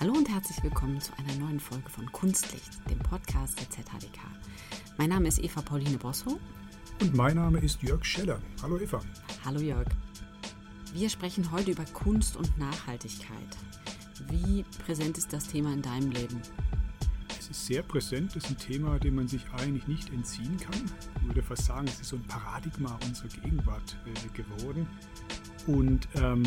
Hallo und herzlich willkommen zu einer neuen Folge von Kunstlicht, dem Podcast der ZHDK. Mein Name ist Eva Pauline Bosso. Und mein Name ist Jörg Scheller. Hallo Eva. Hallo Jörg. Wir sprechen heute über Kunst und Nachhaltigkeit. Wie präsent ist das Thema in deinem Leben? Es ist sehr präsent. Es ist ein Thema, dem man sich eigentlich nicht entziehen kann. Ich würde fast sagen, es ist so ein Paradigma unserer Gegenwart äh, geworden. Und ähm,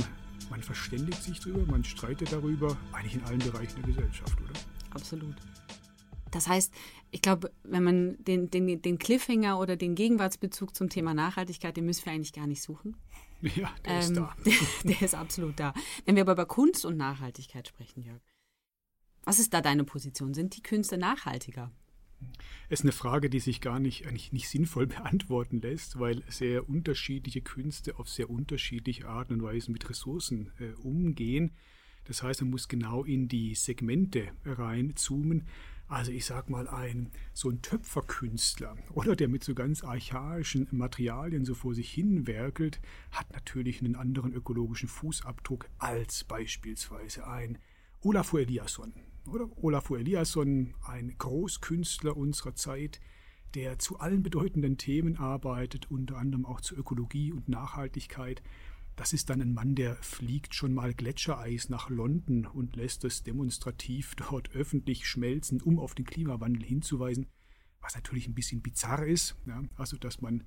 man verständigt sich darüber, man streitet darüber, eigentlich in allen Bereichen der Gesellschaft, oder? Absolut. Das heißt, ich glaube, wenn man den, den, den Cliffhanger oder den Gegenwartsbezug zum Thema Nachhaltigkeit, den müssen wir eigentlich gar nicht suchen. Ja, der ähm, ist da. Der, der, ist absolut da. Wenn wir aber über Kunst und Nachhaltigkeit sprechen, Jörg, was ist da deine Position? Sind die Künste nachhaltiger? Ist eine Frage, die sich gar nicht, eigentlich nicht sinnvoll beantworten lässt, weil sehr unterschiedliche Künste auf sehr unterschiedliche Arten und Weisen mit Ressourcen äh, umgehen. Das heißt, man muss genau in die Segmente reinzoomen. Also ich sag mal, ein so ein Töpferkünstler oder der mit so ganz archaischen Materialien so vor sich hin werkelt, hat natürlich einen anderen ökologischen Fußabdruck als beispielsweise ein Olafur Eliasson oder Olafur Eliasson, ein Großkünstler unserer Zeit, der zu allen bedeutenden Themen arbeitet, unter anderem auch zur Ökologie und Nachhaltigkeit. Das ist dann ein Mann, der fliegt schon mal Gletschereis nach London und lässt es demonstrativ dort öffentlich schmelzen, um auf den Klimawandel hinzuweisen, was natürlich ein bisschen bizarr ist. Ja, also, dass man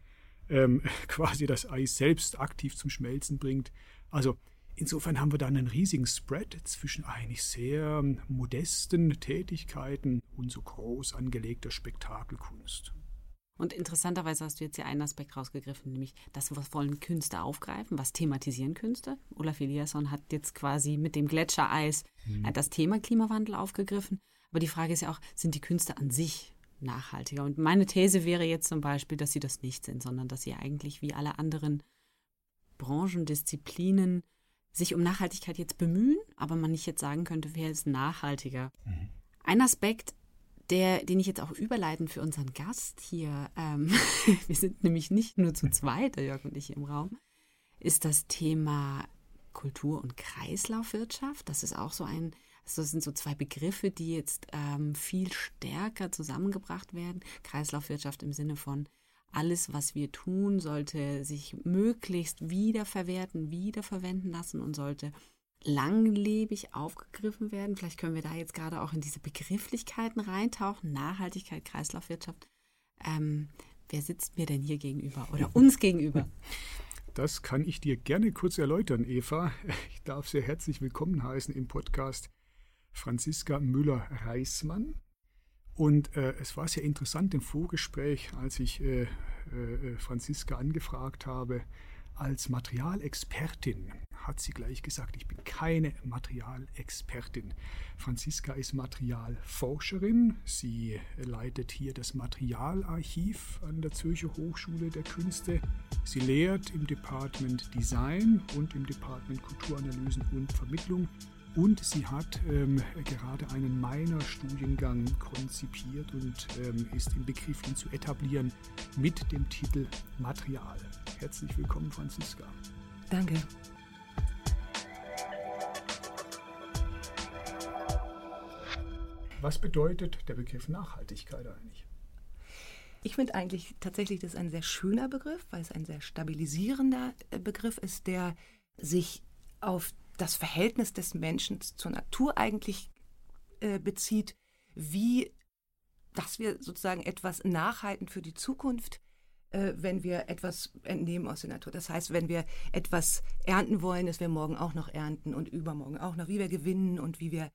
ähm, quasi das Eis selbst aktiv zum Schmelzen bringt. Also, Insofern haben wir dann einen riesigen Spread zwischen eigentlich sehr modesten Tätigkeiten und so groß angelegter Spektakelkunst. Und interessanterweise hast du jetzt hier einen Aspekt rausgegriffen, nämlich das, was wollen Künste aufgreifen, was thematisieren Künste. Olaf Eliasson hat jetzt quasi mit dem Gletschereis mhm. das Thema Klimawandel aufgegriffen. Aber die Frage ist ja auch, sind die Künste an sich nachhaltiger? Und meine These wäre jetzt zum Beispiel, dass sie das nicht sind, sondern dass sie eigentlich wie alle anderen Branchen, Disziplinen sich um Nachhaltigkeit jetzt bemühen, aber man nicht jetzt sagen könnte, wer ist nachhaltiger. Mhm. Ein Aspekt, der, den ich jetzt auch überleiten für unseren Gast hier, ähm, wir sind nämlich nicht nur zu zweit, der Jörg und ich im Raum, ist das Thema Kultur- und Kreislaufwirtschaft. Das ist auch so ein, also das sind so zwei Begriffe, die jetzt ähm, viel stärker zusammengebracht werden. Kreislaufwirtschaft im Sinne von alles, was wir tun, sollte sich möglichst wiederverwerten, wiederverwenden lassen und sollte langlebig aufgegriffen werden. Vielleicht können wir da jetzt gerade auch in diese Begrifflichkeiten reintauchen. Nachhaltigkeit, Kreislaufwirtschaft. Ähm, wer sitzt mir denn hier gegenüber oder uns gegenüber? Das kann ich dir gerne kurz erläutern, Eva. Ich darf sehr herzlich willkommen heißen im Podcast Franziska Müller-Reismann. Und äh, es war sehr interessant im Vorgespräch, als ich äh, äh, Franziska angefragt habe, als Materialexpertin hat sie gleich gesagt, ich bin keine Materialexpertin. Franziska ist Materialforscherin. Sie leitet hier das Materialarchiv an der Zürcher Hochschule der Künste. Sie lehrt im Department Design und im Department Kulturanalysen und Vermittlung und sie hat ähm, gerade einen Minor-Studiengang konzipiert und ähm, ist im Begriff, ihn zu etablieren mit dem Titel Material. Herzlich willkommen, Franziska. Danke. Was bedeutet der Begriff Nachhaltigkeit eigentlich? Ich finde eigentlich tatsächlich, das ist ein sehr schöner Begriff, weil es ein sehr stabilisierender äh, Begriff ist, der sich auf das Verhältnis des Menschen zur Natur eigentlich äh, bezieht, wie dass wir sozusagen etwas nachhalten für die Zukunft, äh, wenn wir etwas entnehmen aus der Natur. Das heißt, wenn wir etwas ernten wollen, dass wir morgen auch noch ernten und übermorgen auch noch, wie wir gewinnen und wie wir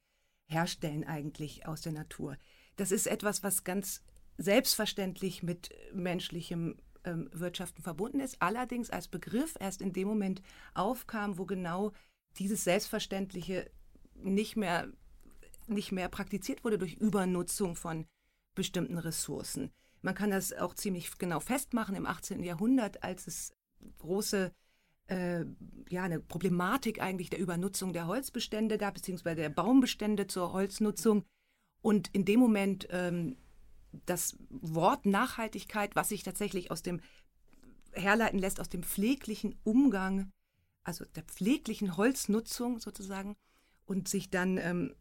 herstellen eigentlich aus der Natur. Das ist etwas, was ganz selbstverständlich mit menschlichem ähm, Wirtschaften verbunden ist, allerdings als Begriff erst in dem Moment aufkam, wo genau dieses Selbstverständliche nicht mehr, nicht mehr praktiziert wurde durch Übernutzung von bestimmten Ressourcen. Man kann das auch ziemlich genau festmachen im 18. Jahrhundert, als es große äh, ja, eine Problematik eigentlich der Übernutzung der Holzbestände gab, beziehungsweise der Baumbestände zur Holznutzung. Und in dem Moment ähm, das Wort Nachhaltigkeit, was sich tatsächlich aus dem herleiten lässt, aus dem pfleglichen Umgang also der pfleglichen Holznutzung sozusagen und sich dann ähm,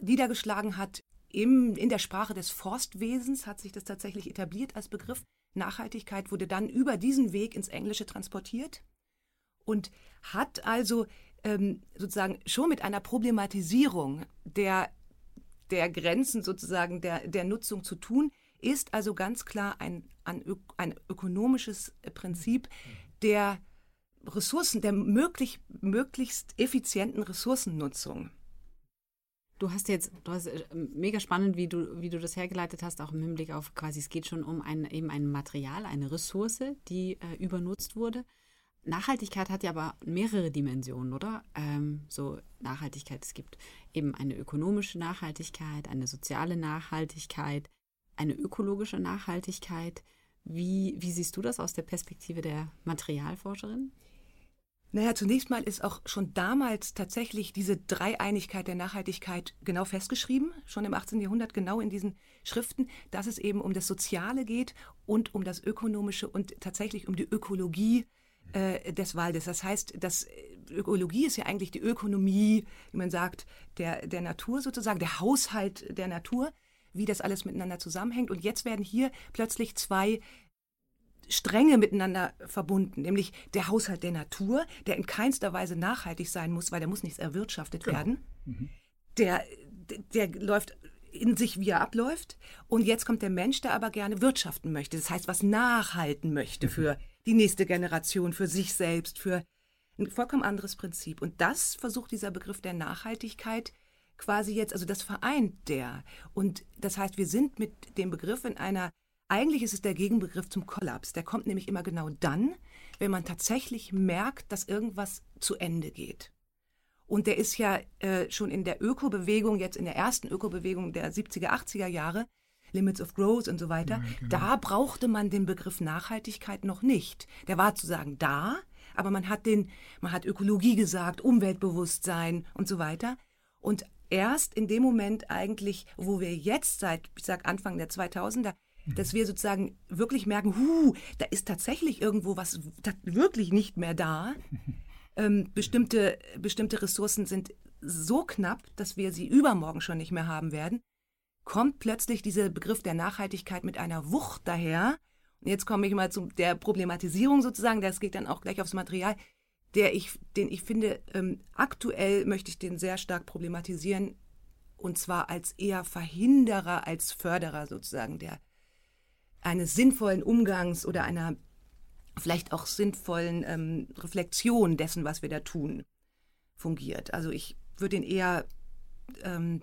niedergeschlagen hat im, in der Sprache des Forstwesens, hat sich das tatsächlich etabliert als Begriff. Nachhaltigkeit wurde dann über diesen Weg ins Englische transportiert und hat also ähm, sozusagen schon mit einer Problematisierung der, der Grenzen sozusagen der, der Nutzung zu tun, ist also ganz klar ein, ein, ein ökonomisches Prinzip der Ressourcen, der möglich, möglichst effizienten Ressourcennutzung. Du hast jetzt, du hast äh, mega spannend, wie du, wie du das hergeleitet hast, auch im Hinblick auf quasi, es geht schon um ein, eben ein Material, eine Ressource, die äh, übernutzt wurde. Nachhaltigkeit hat ja aber mehrere Dimensionen, oder? Ähm, so Nachhaltigkeit, es gibt eben eine ökonomische Nachhaltigkeit, eine soziale Nachhaltigkeit, eine ökologische Nachhaltigkeit. Wie, wie siehst du das aus der Perspektive der Materialforscherin? Naja, zunächst mal ist auch schon damals tatsächlich diese Dreieinigkeit der Nachhaltigkeit genau festgeschrieben, schon im 18. Jahrhundert genau in diesen Schriften, dass es eben um das Soziale geht und um das Ökonomische und tatsächlich um die Ökologie äh, des Waldes. Das heißt, das Ökologie ist ja eigentlich die Ökonomie, wie man sagt, der, der Natur sozusagen, der Haushalt der Natur, wie das alles miteinander zusammenhängt. Und jetzt werden hier plötzlich zwei Stränge miteinander verbunden, nämlich der Haushalt der Natur, der in keinster Weise nachhaltig sein muss, weil der muss nichts erwirtschaftet genau. werden. Mhm. Der, der läuft in sich, wie er abläuft. Und jetzt kommt der Mensch, der aber gerne wirtschaften möchte. Das heißt, was nachhalten möchte mhm. für die nächste Generation, für sich selbst, für ein vollkommen anderes Prinzip. Und das versucht dieser Begriff der Nachhaltigkeit quasi jetzt, also das vereint der. Und das heißt, wir sind mit dem Begriff in einer eigentlich ist es der Gegenbegriff zum Kollaps. Der kommt nämlich immer genau dann, wenn man tatsächlich merkt, dass irgendwas zu Ende geht. Und der ist ja äh, schon in der Ökobewegung, jetzt in der ersten Ökobewegung der 70er, 80er Jahre, Limits of Growth und so weiter, ja, genau. da brauchte man den Begriff Nachhaltigkeit noch nicht. Der war zu sagen da, aber man hat den, man hat Ökologie gesagt, Umweltbewusstsein und so weiter. Und erst in dem Moment eigentlich, wo wir jetzt seit, ich sag Anfang der 2000er dass wir sozusagen wirklich merken, hu, da ist tatsächlich irgendwo was wirklich nicht mehr da. Ähm, bestimmte, bestimmte Ressourcen sind so knapp, dass wir sie übermorgen schon nicht mehr haben werden. Kommt plötzlich dieser Begriff der Nachhaltigkeit mit einer Wucht daher. Und jetzt komme ich mal zu der Problematisierung sozusagen, das geht dann auch gleich aufs Material, der ich, den ich finde, ähm, aktuell möchte ich den sehr stark problematisieren, und zwar als eher Verhinderer als Förderer sozusagen der eines sinnvollen Umgangs oder einer vielleicht auch sinnvollen ähm, Reflexion dessen, was wir da tun, fungiert. Also ich würde ihn eher ähm,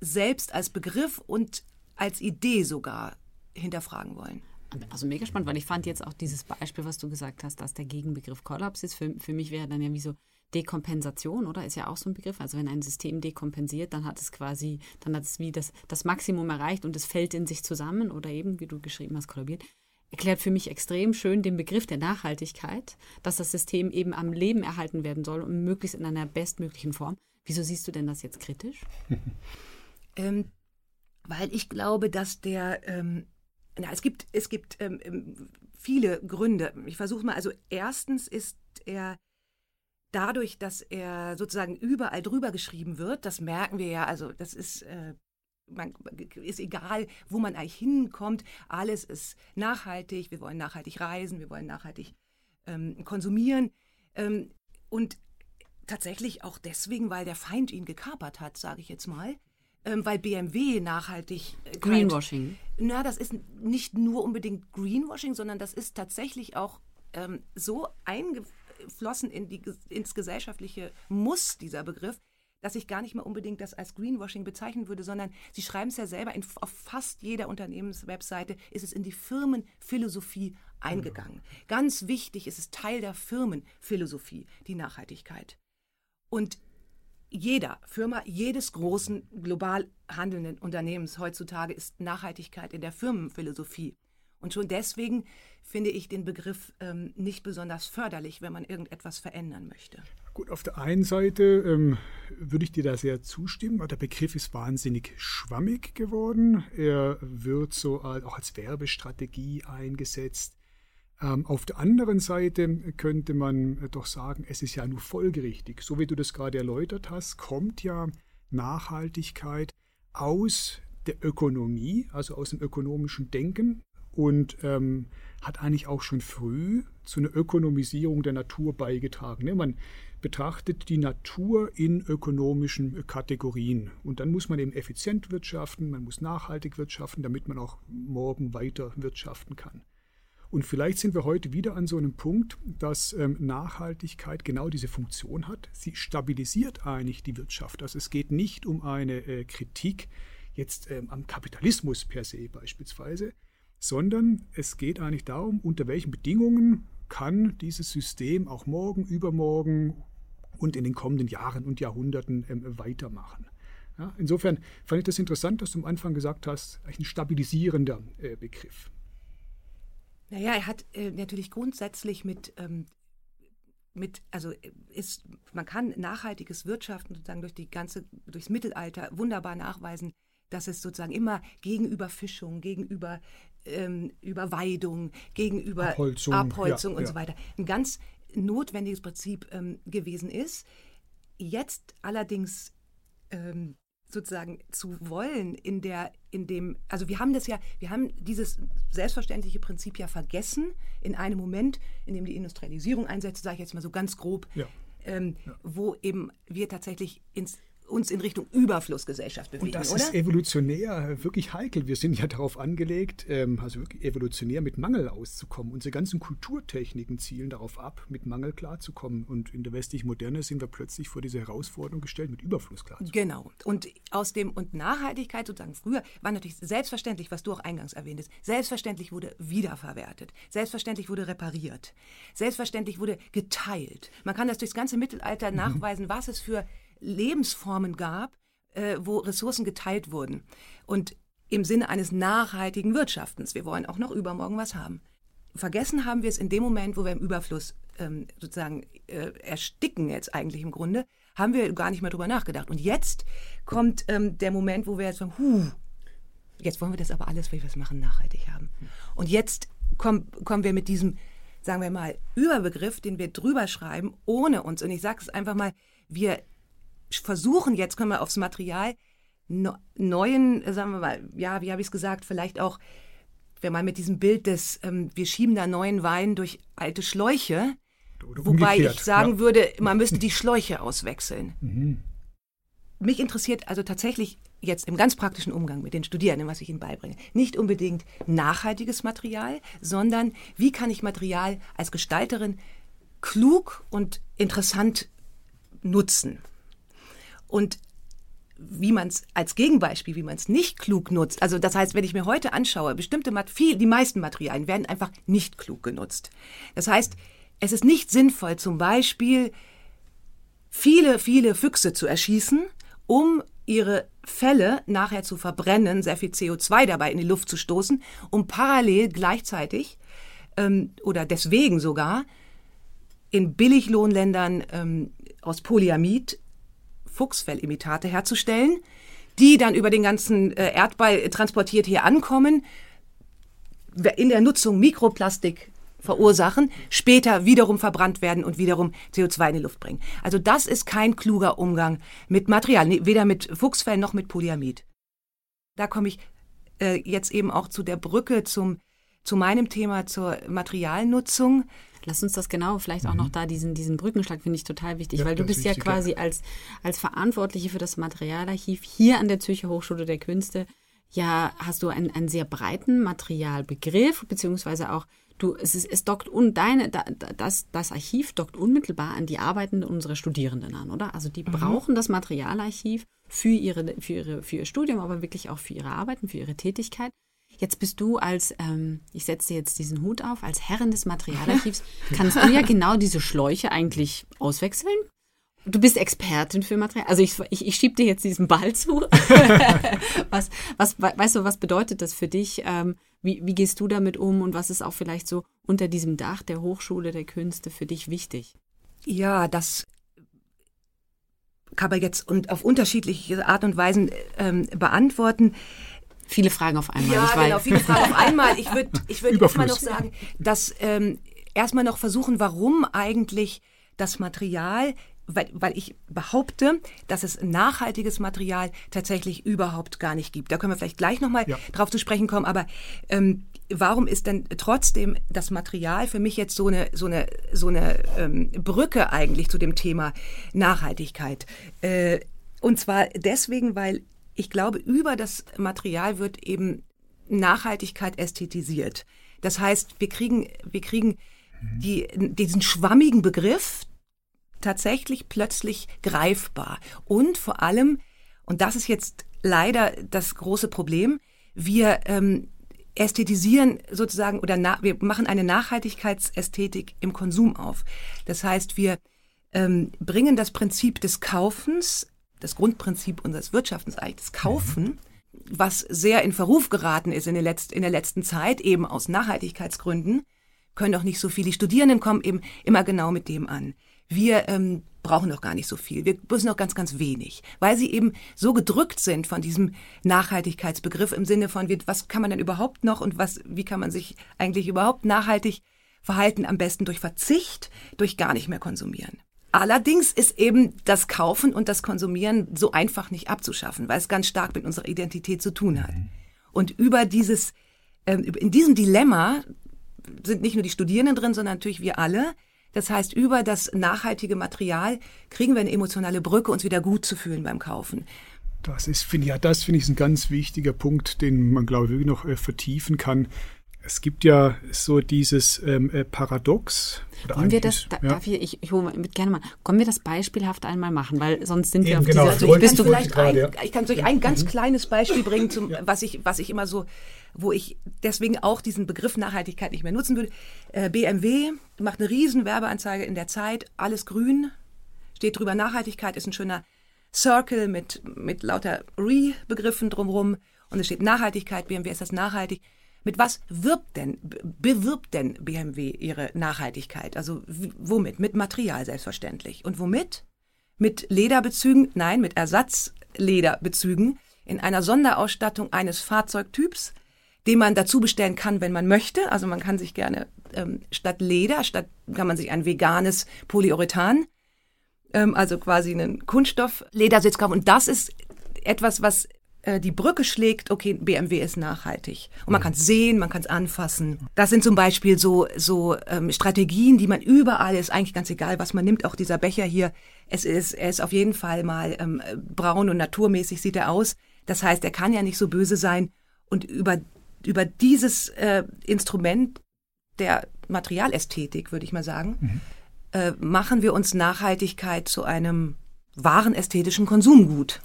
selbst als Begriff und als Idee sogar hinterfragen wollen. Also mega spannend, weil ich fand jetzt auch dieses Beispiel, was du gesagt hast, dass der Gegenbegriff Kollaps ist. Für, für mich wäre dann ja wie so Dekompensation, oder? Ist ja auch so ein Begriff. Also wenn ein System dekompensiert, dann hat es quasi, dann hat es wie das, das Maximum erreicht und es fällt in sich zusammen oder eben, wie du geschrieben hast, kollabiert. Erklärt für mich extrem schön den Begriff der Nachhaltigkeit, dass das System eben am Leben erhalten werden soll und möglichst in einer bestmöglichen Form. Wieso siehst du denn das jetzt kritisch? ähm, weil ich glaube, dass der, ähm, na, es gibt, es gibt ähm, ähm viele Gründe. Ich versuche mal, also erstens ist er dadurch, dass er sozusagen überall drüber geschrieben wird, das merken wir ja, also das ist, äh, man, ist egal, wo man eigentlich hinkommt, alles ist nachhaltig, wir wollen nachhaltig reisen, wir wollen nachhaltig ähm, konsumieren ähm, und tatsächlich auch deswegen, weil der Feind ihn gekapert hat, sage ich jetzt mal. Ähm, weil BMW nachhaltig. Äh, Greenwashing. Na, das ist nicht nur unbedingt Greenwashing, sondern das ist tatsächlich auch ähm, so eingeführt eingeflossen in die, ins gesellschaftliche Muss dieser Begriff, dass ich gar nicht mehr unbedingt das als Greenwashing bezeichnen würde, sondern Sie schreiben es ja selber, in, auf fast jeder Unternehmenswebseite ist es in die Firmenphilosophie eingegangen. Ganz wichtig ist es Teil der Firmenphilosophie, die Nachhaltigkeit. Und jeder Firma, jedes großen global handelnden Unternehmens heutzutage ist Nachhaltigkeit in der Firmenphilosophie. Und schon deswegen finde ich den Begriff ähm, nicht besonders förderlich, wenn man irgendetwas verändern möchte. Gut, auf der einen Seite ähm, würde ich dir da sehr zustimmen, aber der Begriff ist wahnsinnig schwammig geworden. Er wird so auch als Werbestrategie eingesetzt. Ähm, auf der anderen Seite könnte man doch sagen, es ist ja nur folgerichtig. So wie du das gerade erläutert hast, kommt ja Nachhaltigkeit aus der Ökonomie, also aus dem ökonomischen Denken und ähm, hat eigentlich auch schon früh zu einer Ökonomisierung der Natur beigetragen. Ne? Man betrachtet die Natur in ökonomischen Kategorien und dann muss man eben effizient wirtschaften, man muss nachhaltig wirtschaften, damit man auch morgen weiter wirtschaften kann. Und vielleicht sind wir heute wieder an so einem Punkt, dass ähm, Nachhaltigkeit genau diese Funktion hat. Sie stabilisiert eigentlich die Wirtschaft. Also es geht nicht um eine äh, Kritik jetzt ähm, am Kapitalismus per se beispielsweise, sondern es geht eigentlich darum, unter welchen Bedingungen kann dieses System auch morgen, übermorgen und in den kommenden Jahren und Jahrhunderten ähm, weitermachen. Ja, insofern fand ich das interessant, dass du am Anfang gesagt hast, ein stabilisierender äh, Begriff. Naja, er hat äh, natürlich grundsätzlich mit, ähm, mit, also äh, ist, man kann nachhaltiges Wirtschaften sozusagen durch die ganze, durchs Mittelalter wunderbar nachweisen, dass es sozusagen immer gegenüber Fischung, gegenüber ähm, Überweidung, gegenüber Abholzung, Abholzung ja, und ja. so weiter ein ganz notwendiges Prinzip ähm, gewesen ist. Jetzt allerdings ähm, sozusagen zu wollen in der in dem also wir haben das ja wir haben dieses selbstverständliche Prinzip ja vergessen in einem Moment in dem die Industrialisierung einsetzt sage ich jetzt mal so ganz grob ja. Ähm, ja. wo eben wir tatsächlich ins uns in Richtung Überflussgesellschaft bewegen, Und das oder? ist evolutionär wirklich heikel. Wir sind ja darauf angelegt, ähm, also wirklich evolutionär mit Mangel auszukommen. Unsere ganzen Kulturtechniken zielen darauf ab, mit Mangel klarzukommen. Und in der westlichen Moderne sind wir plötzlich vor diese Herausforderung gestellt, mit Überfluss klarzukommen. Genau. Und aus dem und Nachhaltigkeit sozusagen früher war natürlich selbstverständlich, was du auch eingangs erwähntest, selbstverständlich wurde wiederverwertet, selbstverständlich wurde repariert, selbstverständlich wurde geteilt. Man kann das durchs ganze Mittelalter mhm. nachweisen, was es für Lebensformen gab, äh, wo Ressourcen geteilt wurden. Und im Sinne eines nachhaltigen Wirtschaftens. Wir wollen auch noch übermorgen was haben. Vergessen haben wir es in dem Moment, wo wir im Überfluss ähm, sozusagen äh, ersticken jetzt eigentlich im Grunde, haben wir gar nicht mehr drüber nachgedacht. Und jetzt kommt ähm, der Moment, wo wir jetzt sagen, huh, jetzt wollen wir das aber alles, wie wir es machen, nachhaltig haben. Und jetzt komm, kommen wir mit diesem, sagen wir mal, Überbegriff, den wir drüber schreiben, ohne uns, und ich sage es einfach mal, wir versuchen, jetzt können wir aufs Material, neuen, sagen wir mal, ja, wie habe ich es gesagt, vielleicht auch, wenn man mit diesem Bild des, ähm, wir schieben da neuen Wein durch alte Schläuche, wobei ich sagen ja. würde, man müsste die Schläuche auswechseln. Mhm. Mich interessiert also tatsächlich jetzt im ganz praktischen Umgang mit den Studierenden, was ich ihnen beibringe, nicht unbedingt nachhaltiges Material, sondern wie kann ich Material als Gestalterin klug und interessant nutzen. Und wie man es als Gegenbeispiel, wie man es nicht klug nutzt. Also das heißt, wenn ich mir heute anschaue, bestimmte viel, die meisten Materialien werden einfach nicht klug genutzt. Das heißt, es ist nicht sinnvoll, zum Beispiel viele, viele Füchse zu erschießen, um ihre Felle nachher zu verbrennen, sehr viel CO2 dabei in die Luft zu stoßen, um parallel gleichzeitig ähm, oder deswegen sogar in Billiglohnländern ähm, aus Polyamid Fuchsfellimitate herzustellen, die dann über den ganzen äh, Erdball transportiert hier ankommen, in der Nutzung Mikroplastik verursachen, später wiederum verbrannt werden und wiederum CO2 in die Luft bringen. Also das ist kein kluger Umgang mit Material, weder mit Fuchsfell noch mit Polyamid. Da komme ich äh, jetzt eben auch zu der Brücke zum, zu meinem Thema zur Materialnutzung. Lass uns das genau, vielleicht mhm. auch noch mhm. da, diesen, diesen Brückenschlag finde ich total wichtig, ja, weil du bist ja quasi als, als Verantwortliche für das Materialarchiv hier an der Zürcher Hochschule der Künste, ja, hast du einen, einen sehr breiten Materialbegriff, beziehungsweise auch du, es, ist, es dockt un, deine, das, das Archiv dockt unmittelbar an die Arbeiten unserer Studierenden an, oder? Also die mhm. brauchen das Materialarchiv für ihre, für ihre, für ihr Studium, aber wirklich auch für ihre Arbeiten, für ihre Tätigkeit. Jetzt bist du als, ähm, ich setze dir jetzt diesen Hut auf, als Herrin des Materialarchivs, kannst du ja genau diese Schläuche eigentlich auswechseln. Du bist Expertin für Material. Also ich, ich, ich schieb dir jetzt diesen Ball zu. was, was, weißt du, was bedeutet das für dich? Ähm, wie, wie gehst du damit um und was ist auch vielleicht so unter diesem Dach der Hochschule der Künste für dich wichtig? Ja, das kann man jetzt und auf unterschiedliche Art und Weisen ähm, beantworten. Viele Fragen auf einmal. Ja, genau, viele Fragen auf einmal. Ich würde ich würd erstmal noch sagen, dass ähm, erstmal noch versuchen, warum eigentlich das Material weil, weil ich behaupte, dass es nachhaltiges Material tatsächlich überhaupt gar nicht gibt. Da können wir vielleicht gleich nochmal ja. drauf zu sprechen kommen, aber ähm, warum ist denn trotzdem das Material für mich jetzt so eine, so eine, so eine ähm, Brücke eigentlich zu dem Thema Nachhaltigkeit? Äh, und zwar deswegen, weil ich glaube, über das Material wird eben Nachhaltigkeit ästhetisiert. Das heißt, wir kriegen, wir kriegen die, diesen schwammigen Begriff tatsächlich plötzlich greifbar. Und vor allem, und das ist jetzt leider das große Problem, wir ähm, ästhetisieren sozusagen oder na, wir machen eine Nachhaltigkeitsästhetik im Konsum auf. Das heißt, wir ähm, bringen das Prinzip des Kaufens, das Grundprinzip unseres Wirtschaftens eigentlich, das Kaufen, mhm. was sehr in Verruf geraten ist in der, Letz-, in der letzten Zeit, eben aus Nachhaltigkeitsgründen, können doch nicht so viele. Die Studierenden kommen eben immer genau mit dem an. Wir ähm, brauchen doch gar nicht so viel. Wir müssen doch ganz, ganz wenig, weil sie eben so gedrückt sind von diesem Nachhaltigkeitsbegriff im Sinne von, was kann man denn überhaupt noch und was, wie kann man sich eigentlich überhaupt nachhaltig verhalten? Am besten durch Verzicht, durch gar nicht mehr konsumieren. Allerdings ist eben das Kaufen und das Konsumieren so einfach nicht abzuschaffen, weil es ganz stark mit unserer Identität zu tun hat. Und über dieses, ähm, in diesem Dilemma sind nicht nur die Studierenden drin, sondern natürlich wir alle. Das heißt, über das nachhaltige Material kriegen wir eine emotionale Brücke, uns wieder gut zu fühlen beim Kaufen. Das ist, finde ja, das finde ich ein ganz wichtiger Punkt, den man, glaube ich, noch äh, vertiefen kann. Es gibt ja so dieses ähm, äh, Paradox. Wollen wir das, da, ja. darf ich, ich, ich hole gerne mal, können wir das beispielhaft einmal machen, weil sonst sind Eben, wir auf genau. dieser, also ich, kann vielleicht ein, ja. ich kann euch ein ganz mhm. kleines Beispiel bringen, zum, ja. was ich, was ich immer so, wo ich deswegen auch diesen Begriff Nachhaltigkeit nicht mehr nutzen würde. Äh, BMW macht eine riesen Werbeanzeige in der Zeit, alles grün, steht drüber Nachhaltigkeit, ist ein schöner Circle mit, mit lauter Re-Begriffen drumherum und es steht Nachhaltigkeit, BMW ist das nachhaltig. Mit was wirbt denn, bewirbt denn BMW ihre Nachhaltigkeit? Also womit? Mit Material selbstverständlich. Und womit? Mit Lederbezügen? Nein, mit Ersatzlederbezügen in einer Sonderausstattung eines Fahrzeugtyps, den man dazu bestellen kann, wenn man möchte. Also man kann sich gerne ähm, statt Leder, statt kann man sich ein veganes Polyurethan, ähm, also quasi einen Kunststoff-Ledersitz kaufen. Und das ist etwas, was äh, die Brücke schlägt, okay, BMW ist nachhaltig. Und man kann es sehen, man kann es anfassen. Das sind zum Beispiel so, so ähm, Strategien, die man überall, ist eigentlich ganz egal, was man nimmt, auch dieser Becher hier. Es ist, er ist auf jeden Fall mal ähm, braun und naturmäßig sieht er aus. Das heißt, er kann ja nicht so böse sein. Und über, über dieses äh, Instrument der Materialästhetik, würde ich mal sagen, mhm. äh, machen wir uns Nachhaltigkeit zu einem wahren ästhetischen Konsumgut.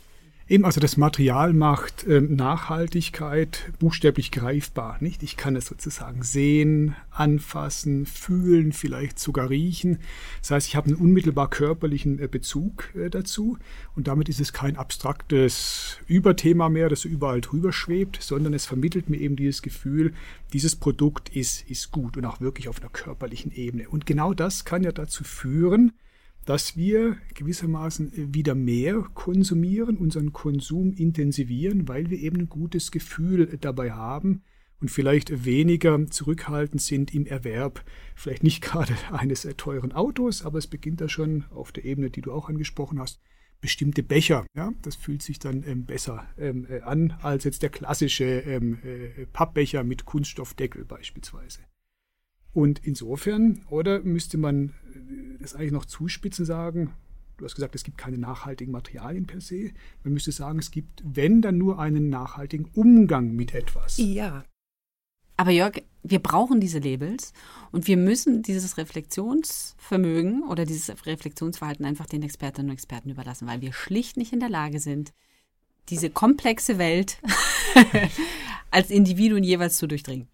Eben also das Material macht äh, Nachhaltigkeit buchstäblich greifbar, nicht? Ich kann es sozusagen sehen, anfassen, fühlen, vielleicht sogar riechen. Das heißt, ich habe einen unmittelbar körperlichen äh, Bezug äh, dazu und damit ist es kein abstraktes Überthema mehr, das überall drüber schwebt, sondern es vermittelt mir eben dieses Gefühl, dieses Produkt ist, ist gut und auch wirklich auf einer körperlichen Ebene. Und genau das kann ja dazu führen, dass wir gewissermaßen wieder mehr konsumieren, unseren Konsum intensivieren, weil wir eben ein gutes Gefühl dabei haben und vielleicht weniger zurückhaltend sind im Erwerb, vielleicht nicht gerade eines teuren Autos, aber es beginnt da schon auf der Ebene, die du auch angesprochen hast, bestimmte Becher. Ja, das fühlt sich dann ähm, besser ähm, äh, an als jetzt der klassische ähm, äh, Pappbecher mit Kunststoffdeckel beispielsweise. Und insofern, oder müsste man das eigentlich noch zuspitzen sagen, du hast gesagt, es gibt keine nachhaltigen Materialien per se. Man müsste sagen, es gibt, wenn, dann nur einen nachhaltigen Umgang mit etwas. Ja. Aber Jörg, wir brauchen diese Labels und wir müssen dieses Reflexionsvermögen oder dieses Reflexionsverhalten einfach den Expertinnen und Experten überlassen, weil wir schlicht nicht in der Lage sind, diese komplexe Welt als Individuen jeweils zu durchdringen.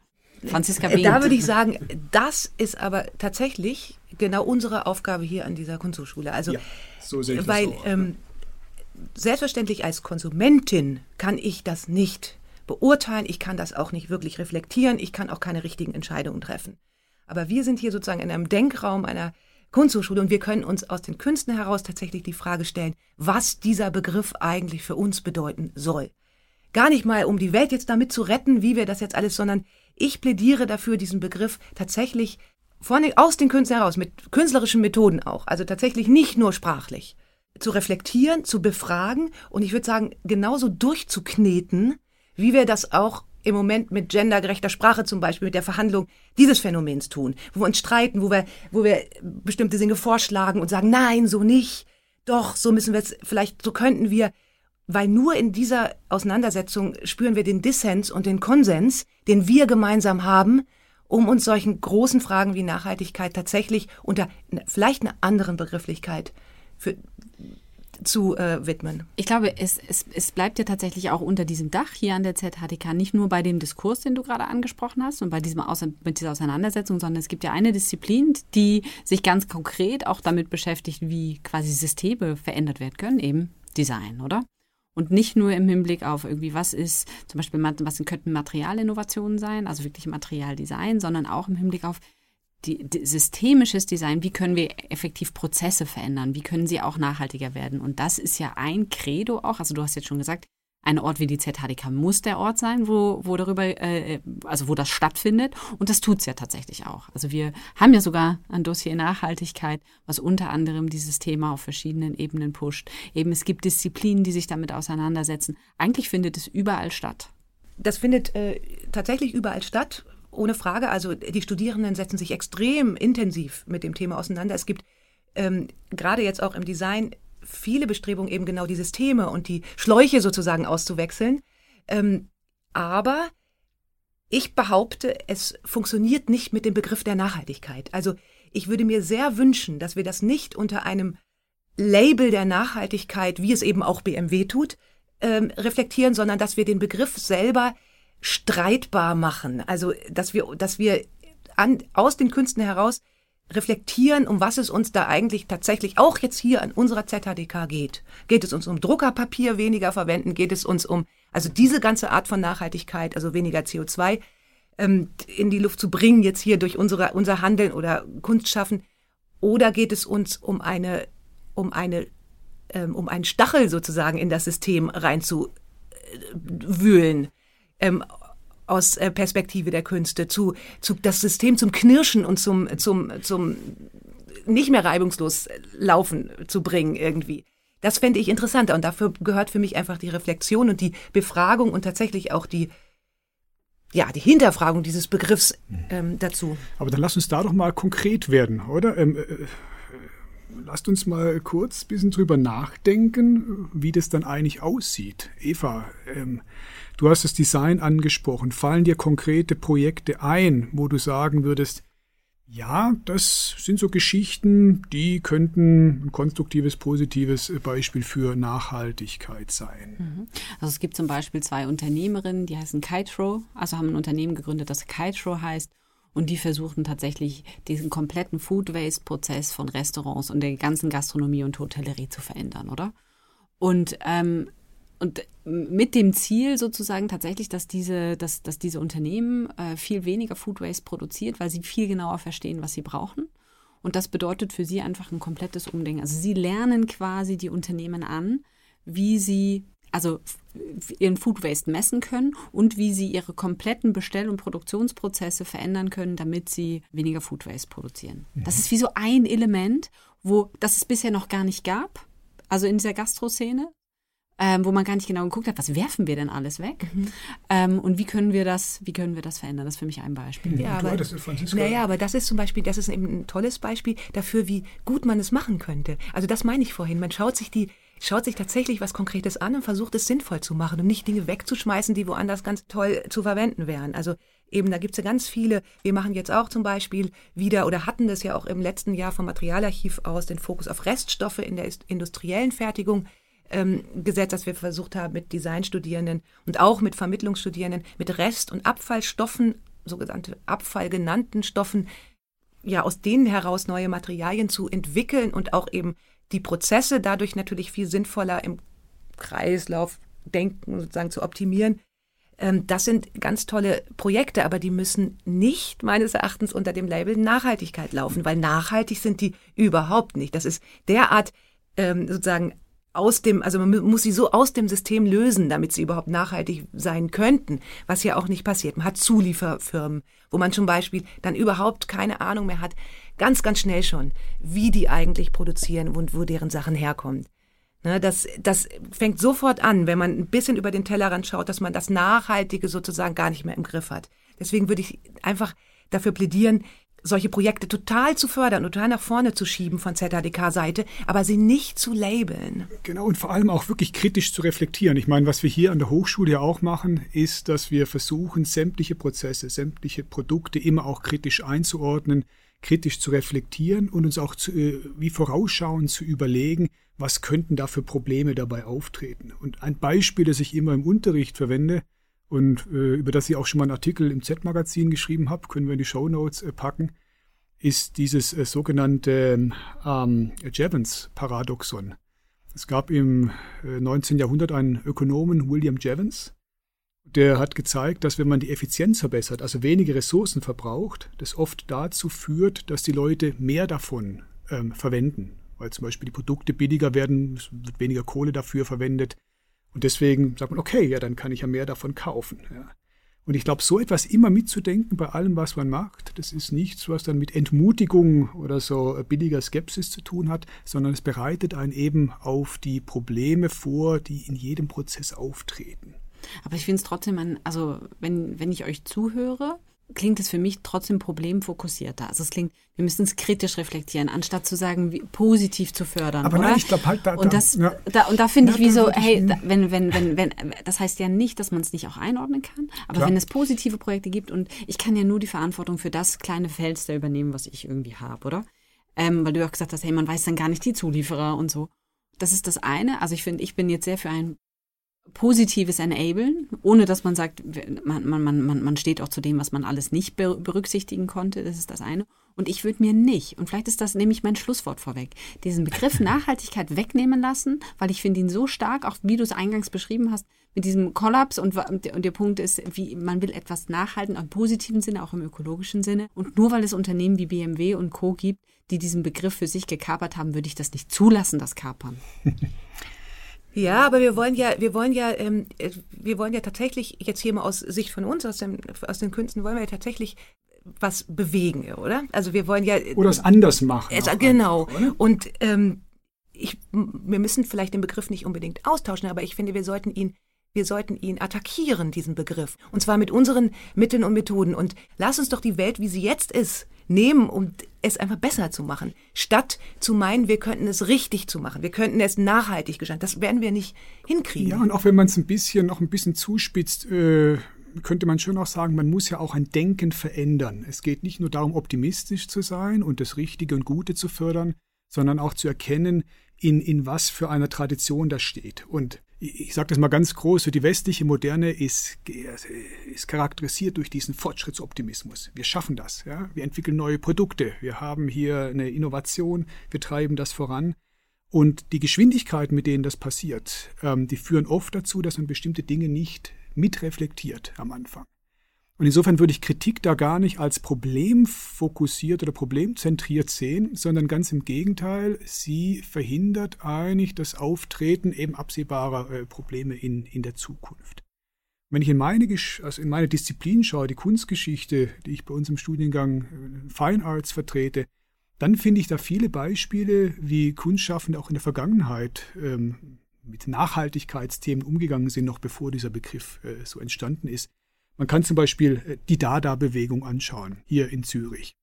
Franziska Behn. Da würde ich sagen, das ist aber tatsächlich genau unsere Aufgabe hier an dieser Kunsthochschule. Also, ja, so sehe ich weil das auch, ähm, selbstverständlich als Konsumentin kann ich das nicht beurteilen, ich kann das auch nicht wirklich reflektieren, ich kann auch keine richtigen Entscheidungen treffen. Aber wir sind hier sozusagen in einem Denkraum einer Kunsthochschule und wir können uns aus den Künsten heraus tatsächlich die Frage stellen, was dieser Begriff eigentlich für uns bedeuten soll. Gar nicht mal, um die Welt jetzt damit zu retten, wie wir das jetzt alles, sondern ich plädiere dafür, diesen Begriff tatsächlich allem aus den Künstlern heraus, mit künstlerischen Methoden auch, also tatsächlich nicht nur sprachlich, zu reflektieren, zu befragen und ich würde sagen, genauso durchzukneten, wie wir das auch im Moment mit gendergerechter Sprache zum Beispiel, mit der Verhandlung dieses Phänomens tun, wo wir uns streiten, wo wir, wo wir bestimmte Dinge vorschlagen und sagen, nein, so nicht, doch, so müssen wir es, vielleicht, so könnten wir, weil nur in dieser Auseinandersetzung spüren wir den Dissens und den Konsens, den wir gemeinsam haben, um uns solchen großen Fragen wie Nachhaltigkeit tatsächlich unter vielleicht einer anderen Begrifflichkeit für, zu äh, widmen. Ich glaube, es, es, es bleibt ja tatsächlich auch unter diesem Dach hier an der ZHDK nicht nur bei dem Diskurs, den du gerade angesprochen hast und bei diesem mit dieser Auseinandersetzung, sondern es gibt ja eine Disziplin, die sich ganz konkret auch damit beschäftigt, wie quasi Systeme verändert werden können, eben Design, oder? Und nicht nur im Hinblick auf irgendwie, was ist zum Beispiel, was könnten Materialinnovationen sein, also wirklich Materialdesign, sondern auch im Hinblick auf die, die, systemisches Design, wie können wir effektiv Prozesse verändern, wie können sie auch nachhaltiger werden. Und das ist ja ein Credo auch, also du hast jetzt schon gesagt, ein Ort wie die ZHDK muss der Ort sein, wo, wo darüber, äh, also wo das stattfindet. Und das tut es ja tatsächlich auch. Also wir haben ja sogar ein Dossier Nachhaltigkeit, was unter anderem dieses Thema auf verschiedenen Ebenen pusht. Eben es gibt Disziplinen, die sich damit auseinandersetzen. Eigentlich findet es überall statt. Das findet äh, tatsächlich überall statt ohne Frage. Also die Studierenden setzen sich extrem intensiv mit dem Thema auseinander. Es gibt ähm, gerade jetzt auch im Design viele Bestrebungen, eben genau die Systeme und die Schläuche sozusagen auszuwechseln. Ähm, aber ich behaupte, es funktioniert nicht mit dem Begriff der Nachhaltigkeit. Also ich würde mir sehr wünschen, dass wir das nicht unter einem Label der Nachhaltigkeit, wie es eben auch BMW tut, ähm, reflektieren, sondern dass wir den Begriff selber streitbar machen. Also, dass wir, dass wir an, aus den Künsten heraus reflektieren, um was es uns da eigentlich tatsächlich auch jetzt hier an unserer ZHDK geht. Geht es uns um Druckerpapier weniger verwenden? Geht es uns um, also diese ganze Art von Nachhaltigkeit, also weniger CO2 ähm, in die Luft zu bringen, jetzt hier durch unsere, unser Handeln oder Kunst schaffen? Oder geht es uns um eine, um eine, ähm, um einen Stachel sozusagen in das System reinzuwühlen? ähm, aus äh, Perspektive der Künste, zu, zu das System zum Knirschen und zum, zum, zum nicht mehr reibungslos laufen zu bringen irgendwie. Das fände ich interessanter und dafür gehört für mich einfach die Reflexion und die Befragung und tatsächlich auch die, ja, die Hinterfragung dieses Begriffs ähm, dazu. Aber dann lass uns da doch mal konkret werden, oder? Ähm, äh, lasst uns mal kurz ein bisschen drüber nachdenken, wie das dann eigentlich aussieht. Eva, ähm, Du hast das Design angesprochen. Fallen dir konkrete Projekte ein, wo du sagen würdest, ja, das sind so Geschichten, die könnten ein konstruktives, positives Beispiel für Nachhaltigkeit sein. Mhm. Also es gibt zum Beispiel zwei Unternehmerinnen, die heißen Kitro, also haben ein Unternehmen gegründet, das Kitro heißt. Und die versuchen tatsächlich diesen kompletten Food Waste Prozess von Restaurants und der ganzen Gastronomie und Hotellerie zu verändern, oder? Und ähm, und mit dem Ziel sozusagen tatsächlich, dass diese, dass, dass diese Unternehmen äh, viel weniger Food Waste produziert, weil sie viel genauer verstehen, was sie brauchen. Und das bedeutet für sie einfach ein komplettes Umdenken. Also sie lernen quasi die Unternehmen an, wie sie also ihren Food Waste messen können und wie sie ihre kompletten Bestell- und Produktionsprozesse verändern können, damit sie weniger Food Waste produzieren. Mhm. Das ist wie so ein Element, wo das es bisher noch gar nicht gab, also in dieser Gastroszene ähm, wo man gar nicht genau geguckt hat, was werfen wir denn alles weg mhm. ähm, und wie können wir das, wie können wir das verändern? Das ist für mich ein Beispiel. Ja, aber, naja, aber das ist zum Beispiel, das ist eben ein tolles Beispiel dafür, wie gut man es machen könnte. Also das meine ich vorhin. Man schaut sich die schaut sich tatsächlich was Konkretes an und versucht es sinnvoll zu machen und nicht Dinge wegzuschmeißen, die woanders ganz toll zu verwenden wären. Also eben, da gibt es ja ganz viele. Wir machen jetzt auch zum Beispiel wieder oder hatten das ja auch im letzten Jahr vom Materialarchiv aus den Fokus auf Reststoffe in der industriellen Fertigung ähm, Gesetz, das wir versucht haben mit Designstudierenden und auch mit Vermittlungsstudierenden, mit Rest- und Abfallstoffen, sogenannte Abfall genannten Stoffen, ja, aus denen heraus neue Materialien zu entwickeln und auch eben die Prozesse dadurch natürlich viel sinnvoller im Kreislauf denken, sozusagen zu optimieren. Ähm, das sind ganz tolle Projekte, aber die müssen nicht meines Erachtens unter dem Label Nachhaltigkeit laufen, weil nachhaltig sind die überhaupt nicht. Das ist derart ähm, sozusagen aus dem, also man muss sie so aus dem System lösen, damit sie überhaupt nachhaltig sein könnten, was ja auch nicht passiert. Man hat Zulieferfirmen, wo man zum Beispiel dann überhaupt keine Ahnung mehr hat, ganz, ganz schnell schon, wie die eigentlich produzieren und wo deren Sachen herkommen. Ne, das, das fängt sofort an, wenn man ein bisschen über den Tellerrand schaut, dass man das Nachhaltige sozusagen gar nicht mehr im Griff hat. Deswegen würde ich einfach dafür plädieren, solche Projekte total zu fördern total nach vorne zu schieben von ZHDK-Seite, aber sie nicht zu labeln. Genau, und vor allem auch wirklich kritisch zu reflektieren. Ich meine, was wir hier an der Hochschule ja auch machen, ist, dass wir versuchen, sämtliche Prozesse, sämtliche Produkte immer auch kritisch einzuordnen, kritisch zu reflektieren und uns auch zu, äh, wie vorausschauend zu überlegen, was könnten da für Probleme dabei auftreten. Und ein Beispiel, das ich immer im Unterricht verwende, und äh, über das ich auch schon mal einen Artikel im Z-Magazin geschrieben habe, können wir in die Show Notes äh, packen, ist dieses äh, sogenannte ähm, Jevons-Paradoxon. Es gab im 19. Äh, Jahrhundert einen Ökonomen, William Jevons, der hat gezeigt, dass wenn man die Effizienz verbessert, also weniger Ressourcen verbraucht, das oft dazu führt, dass die Leute mehr davon ähm, verwenden. Weil zum Beispiel die Produkte billiger werden, es wird weniger Kohle dafür verwendet, und deswegen sagt man, okay, ja, dann kann ich ja mehr davon kaufen. Ja. Und ich glaube, so etwas immer mitzudenken bei allem, was man macht, das ist nichts, was dann mit Entmutigung oder so billiger Skepsis zu tun hat, sondern es bereitet einen eben auf die Probleme vor, die in jedem Prozess auftreten. Aber ich finde es trotzdem, also wenn, wenn ich euch zuhöre, klingt es für mich trotzdem problemfokussierter. Also es klingt, wir müssen es kritisch reflektieren, anstatt zu sagen, wie, positiv zu fördern. Aber oder? nein, ich glaube halt da. Und das, ja. da, und da finde ja, ich wie so, hey, da, wenn, wenn, wenn, wenn, das heißt ja nicht, dass man es nicht auch einordnen kann, aber Klar. wenn es positive Projekte gibt und ich kann ja nur die Verantwortung für das kleine da übernehmen, was ich irgendwie habe, oder? Ähm, weil du auch gesagt hast, hey, man weiß dann gar nicht die Zulieferer und so. Das ist das eine. Also ich finde, ich bin jetzt sehr für ein positives Enablen, ohne dass man sagt, man, man, man, man steht auch zu dem, was man alles nicht berücksichtigen konnte. Das ist das eine. Und ich würde mir nicht, und vielleicht ist das nämlich mein Schlusswort vorweg, diesen Begriff Nachhaltigkeit wegnehmen lassen, weil ich finde ihn so stark, auch wie du es eingangs beschrieben hast, mit diesem Kollaps und, und der Punkt ist, wie man will etwas nachhalten, im positiven Sinne, auch im ökologischen Sinne. Und nur weil es Unternehmen wie BMW und Co. gibt, die diesen Begriff für sich gekapert haben, würde ich das nicht zulassen, das Kapern. Ja, aber wir wollen ja, wir wollen ja, ähm, äh, wir wollen ja tatsächlich jetzt hier mal aus Sicht von uns, aus, dem, aus den Künsten, wollen wir ja tatsächlich was bewegen, oder? Also wir wollen ja oder es anders machen. Es, genau. Einfach, Und ähm, ich, wir müssen vielleicht den Begriff nicht unbedingt austauschen, aber ich finde, wir sollten ihn wir sollten ihn attackieren, diesen Begriff. Und zwar mit unseren Mitteln und Methoden. Und lass uns doch die Welt, wie sie jetzt ist, nehmen, um es einfach besser zu machen, statt zu meinen, wir könnten es richtig zu machen, wir könnten es nachhaltig gestalten. Das werden wir nicht hinkriegen. Ja, und auch wenn man es ein bisschen noch ein bisschen zuspitzt, äh, könnte man schon auch sagen, man muss ja auch ein Denken verändern. Es geht nicht nur darum, optimistisch zu sein und das Richtige und Gute zu fördern, sondern auch zu erkennen, in, in was für einer Tradition das steht. Und ich sage das mal ganz groß, die westliche Moderne ist, ist charakterisiert durch diesen Fortschrittsoptimismus. Wir schaffen das, ja? wir entwickeln neue Produkte, wir haben hier eine Innovation, wir treiben das voran. Und die Geschwindigkeit, mit denen das passiert, ähm, die führen oft dazu, dass man bestimmte Dinge nicht mitreflektiert am Anfang. Und insofern würde ich Kritik da gar nicht als problemfokussiert oder problemzentriert sehen, sondern ganz im Gegenteil, sie verhindert eigentlich das Auftreten eben absehbarer äh, Probleme in, in der Zukunft. Wenn ich in meine, also in meine Disziplin schaue, die Kunstgeschichte, die ich bei uns im Studiengang äh, Fine Arts vertrete, dann finde ich da viele Beispiele, wie Kunstschaffende auch in der Vergangenheit ähm, mit Nachhaltigkeitsthemen umgegangen sind, noch bevor dieser Begriff äh, so entstanden ist. Man kann zum Beispiel äh, die Dada-Bewegung anschauen, hier in Zürich.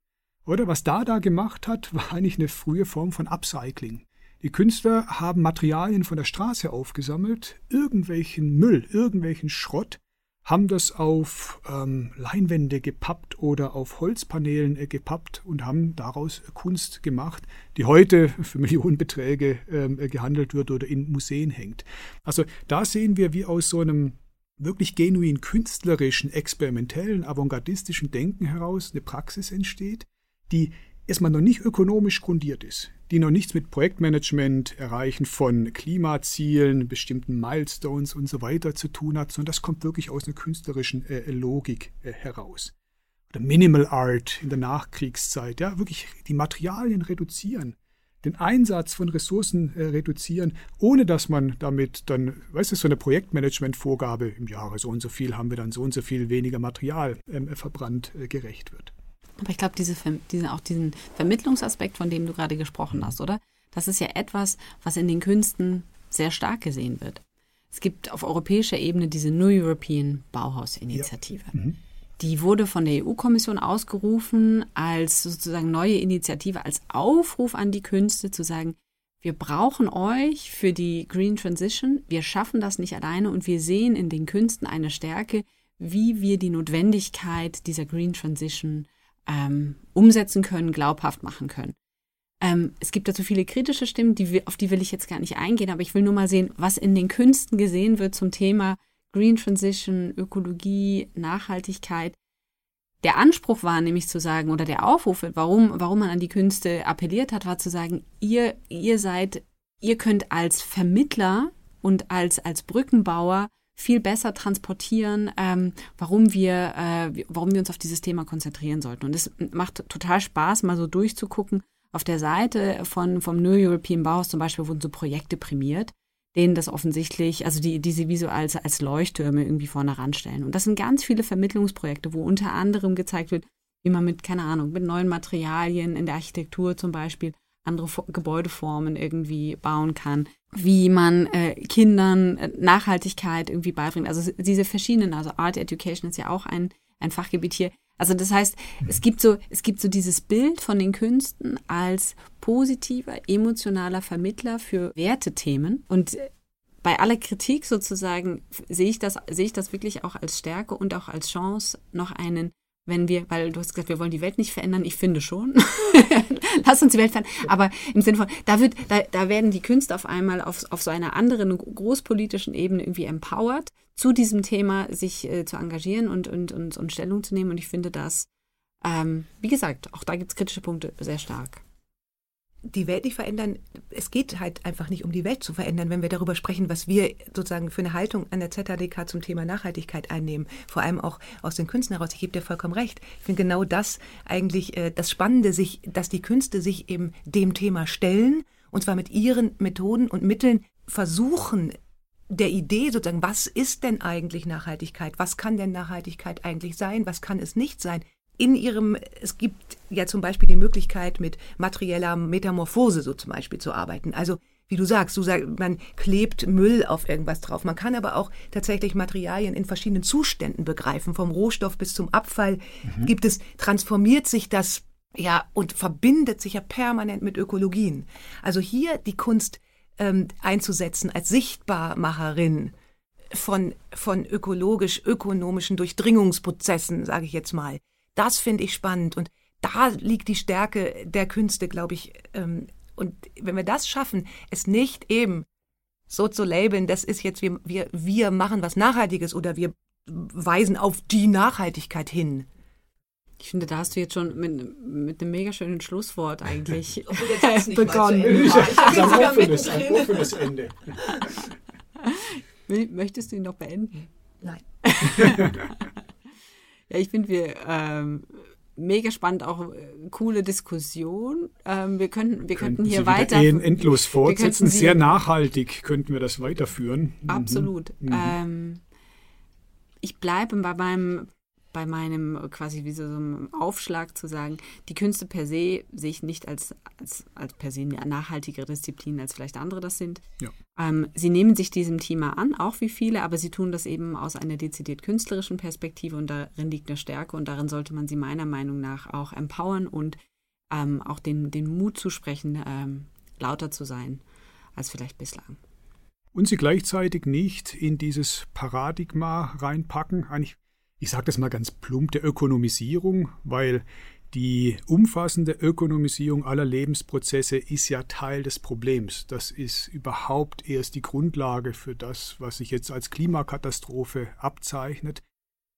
Oder was Dada gemacht hat, war eigentlich eine frühe Form von Upcycling. Die Künstler haben Materialien von der Straße aufgesammelt, irgendwelchen Müll, irgendwelchen Schrott, haben das auf ähm, Leinwände gepappt oder auf Holzpaneelen äh, gepappt und haben daraus Kunst gemacht, die heute für Millionenbeträge ähm, äh, gehandelt wird oder in Museen hängt. Also da sehen wir, wie aus so einem wirklich genuin künstlerischen, experimentellen, avantgardistischen Denken heraus eine Praxis entsteht, die erstmal noch nicht ökonomisch grundiert ist, die noch nichts mit Projektmanagement, Erreichen von Klimazielen, bestimmten Milestones und so weiter zu tun hat, sondern das kommt wirklich aus einer künstlerischen äh, Logik äh, heraus. Oder Minimal Art in der Nachkriegszeit, ja, wirklich die Materialien reduzieren, den Einsatz von Ressourcen äh, reduzieren, ohne dass man damit dann, weißt du, so eine Projektmanagement-Vorgabe im Jahre so und so viel haben wir dann so und so viel weniger Material ähm, verbrannt äh, gerecht wird. Aber ich glaube, diese, diese, auch diesen Vermittlungsaspekt, von dem du gerade gesprochen hast, oder? Das ist ja etwas, was in den Künsten sehr stark gesehen wird. Es gibt auf europäischer Ebene diese New European Bauhaus-Initiative. Ja. Mhm. Die wurde von der EU-Kommission ausgerufen als sozusagen neue Initiative, als Aufruf an die Künste zu sagen, wir brauchen euch für die Green Transition, wir schaffen das nicht alleine und wir sehen in den Künsten eine Stärke, wie wir die Notwendigkeit dieser Green Transition ähm, umsetzen können, glaubhaft machen können. Ähm, es gibt dazu viele kritische Stimmen, die, auf die will ich jetzt gar nicht eingehen, aber ich will nur mal sehen, was in den Künsten gesehen wird zum Thema Green Transition, Ökologie, Nachhaltigkeit. Der Anspruch war nämlich zu sagen, oder der Aufruf, warum, warum man an die Künste appelliert hat, war zu sagen, ihr, ihr seid, ihr könnt als Vermittler und als, als Brückenbauer viel besser transportieren, ähm, warum wir, äh, warum wir uns auf dieses Thema konzentrieren sollten. Und es macht total Spaß, mal so durchzugucken. Auf der Seite von, vom New European Bauhaus zum Beispiel wurden so Projekte prämiert, denen das offensichtlich, also die, die sie visuell als, als Leuchttürme irgendwie vorne ranstellen. Und das sind ganz viele Vermittlungsprojekte, wo unter anderem gezeigt wird, wie man mit, keine Ahnung, mit neuen Materialien in der Architektur zum Beispiel andere Gebäudeformen irgendwie bauen kann, wie man äh, Kindern äh, Nachhaltigkeit irgendwie beibringt. Also diese verschiedenen, also Art Education ist ja auch ein, ein Fachgebiet hier. Also das heißt, es gibt so, es gibt so dieses Bild von den Künsten als positiver, emotionaler Vermittler für Wertethemen. Und bei aller Kritik sozusagen sehe ich das, sehe ich das wirklich auch als Stärke und auch als Chance, noch einen wenn wir, weil du hast gesagt, wir wollen die Welt nicht verändern, ich finde schon. Lass uns die Welt verändern. Aber im Sinne von, da wird, da, da werden die Künste auf einmal auf, auf so einer anderen großpolitischen Ebene irgendwie empowered, zu diesem Thema sich äh, zu engagieren und, und, und, und Stellung zu nehmen. Und ich finde das, ähm, wie gesagt, auch da gibt es kritische Punkte sehr stark die Welt nicht verändern, es geht halt einfach nicht um die Welt zu verändern, wenn wir darüber sprechen, was wir sozusagen für eine Haltung an der ZHDK zum Thema Nachhaltigkeit einnehmen. Vor allem auch aus den Künsten heraus. Ich gebe dir vollkommen recht. Ich finde genau das eigentlich äh, das Spannende, sich, dass die Künste sich eben dem Thema stellen und zwar mit ihren Methoden und Mitteln versuchen, der Idee sozusagen, was ist denn eigentlich Nachhaltigkeit? Was kann denn Nachhaltigkeit eigentlich sein? Was kann es nicht sein? in ihrem, es gibt ja zum Beispiel die Möglichkeit, mit materieller Metamorphose so zum Beispiel zu arbeiten. Also wie du sagst, du sagst, man klebt Müll auf irgendwas drauf. Man kann aber auch tatsächlich Materialien in verschiedenen Zuständen begreifen, vom Rohstoff bis zum Abfall. Mhm. Gibt es, transformiert sich das ja und verbindet sich ja permanent mit Ökologien. Also hier die Kunst ähm, einzusetzen als Sichtbarmacherin von, von ökologisch-ökonomischen Durchdringungsprozessen, sage ich jetzt mal. Das finde ich spannend und da liegt die Stärke der Künste, glaube ich. Ähm, und wenn wir das schaffen, es nicht eben so zu labeln, das ist jetzt, wir, wir, wir machen was Nachhaltiges oder wir weisen auf die Nachhaltigkeit hin. Ich finde, da hast du jetzt schon mit, mit einem mega schönen Schlusswort eigentlich begonnen. Ein offenes, ein offenes Ende. Möchtest du ihn noch beenden? Nein. Ja, ich finde wir ähm, mega spannend, auch äh, coole Diskussion. Ähm, wir könnten, wir könnten hier weiter endlos fortsetzen. Sehr nachhaltig könnten wir das weiterführen. Mhm. Absolut. Mhm. Ähm, ich bleibe bei meinem bei meinem äh, quasi wie so einem Aufschlag zu sagen, die Künste per se sehe ich nicht als, als, als per se eine nachhaltigere Disziplin, als vielleicht andere das sind. Ja. Ähm, sie nehmen sich diesem Thema an, auch wie viele, aber sie tun das eben aus einer dezidiert künstlerischen Perspektive und darin liegt eine Stärke und darin sollte man sie meiner Meinung nach auch empowern und ähm, auch den, den Mut zusprechen, ähm, lauter zu sein als vielleicht bislang. Und sie gleichzeitig nicht in dieses Paradigma reinpacken, eigentlich ich sage das mal ganz plump, der Ökonomisierung, weil die umfassende Ökonomisierung aller Lebensprozesse ist ja Teil des Problems. Das ist überhaupt erst die Grundlage für das, was sich jetzt als Klimakatastrophe abzeichnet.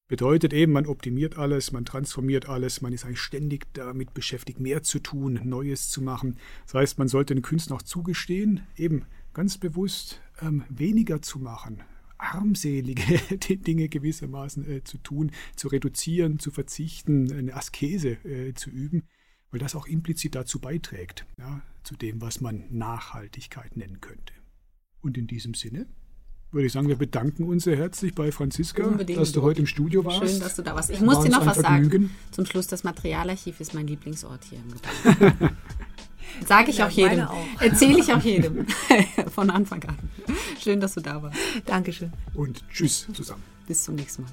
Bedeutet eben, man optimiert alles, man transformiert alles, man ist eigentlich ständig damit beschäftigt, mehr zu tun, Neues zu machen. Das heißt, man sollte den Künstlern auch zugestehen, eben ganz bewusst ähm, weniger zu machen, armselige Dinge gewissermaßen äh, zu tun, zu reduzieren, zu verzichten, eine Askese äh, zu üben. weil das auch implizit dazu beiträgt, ja, zu dem, was man Nachhaltigkeit nennen könnte. Und in diesem Sinne würde ich sagen, wir bedanken uns sehr herzlich bei Franziska, Unbedingt. dass du heute im Studio warst. Schön, dass du da warst. Ich muss dir noch was sagen. Zum Schluss, das Materialarchiv ist mein Lieblingsort hier im Gebäude. Sage ich ja, auch jedem. Erzähle ich auch jedem. Von Anfang an. Schön, dass du da warst. Dankeschön. Und tschüss zusammen. Bis zum nächsten Mal.